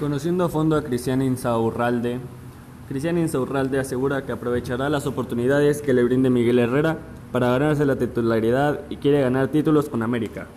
Conociendo a fondo a Cristian Insaurralde, Cristian Insaurralde asegura que aprovechará las oportunidades que le brinde Miguel Herrera para ganarse la titularidad y quiere ganar títulos con América.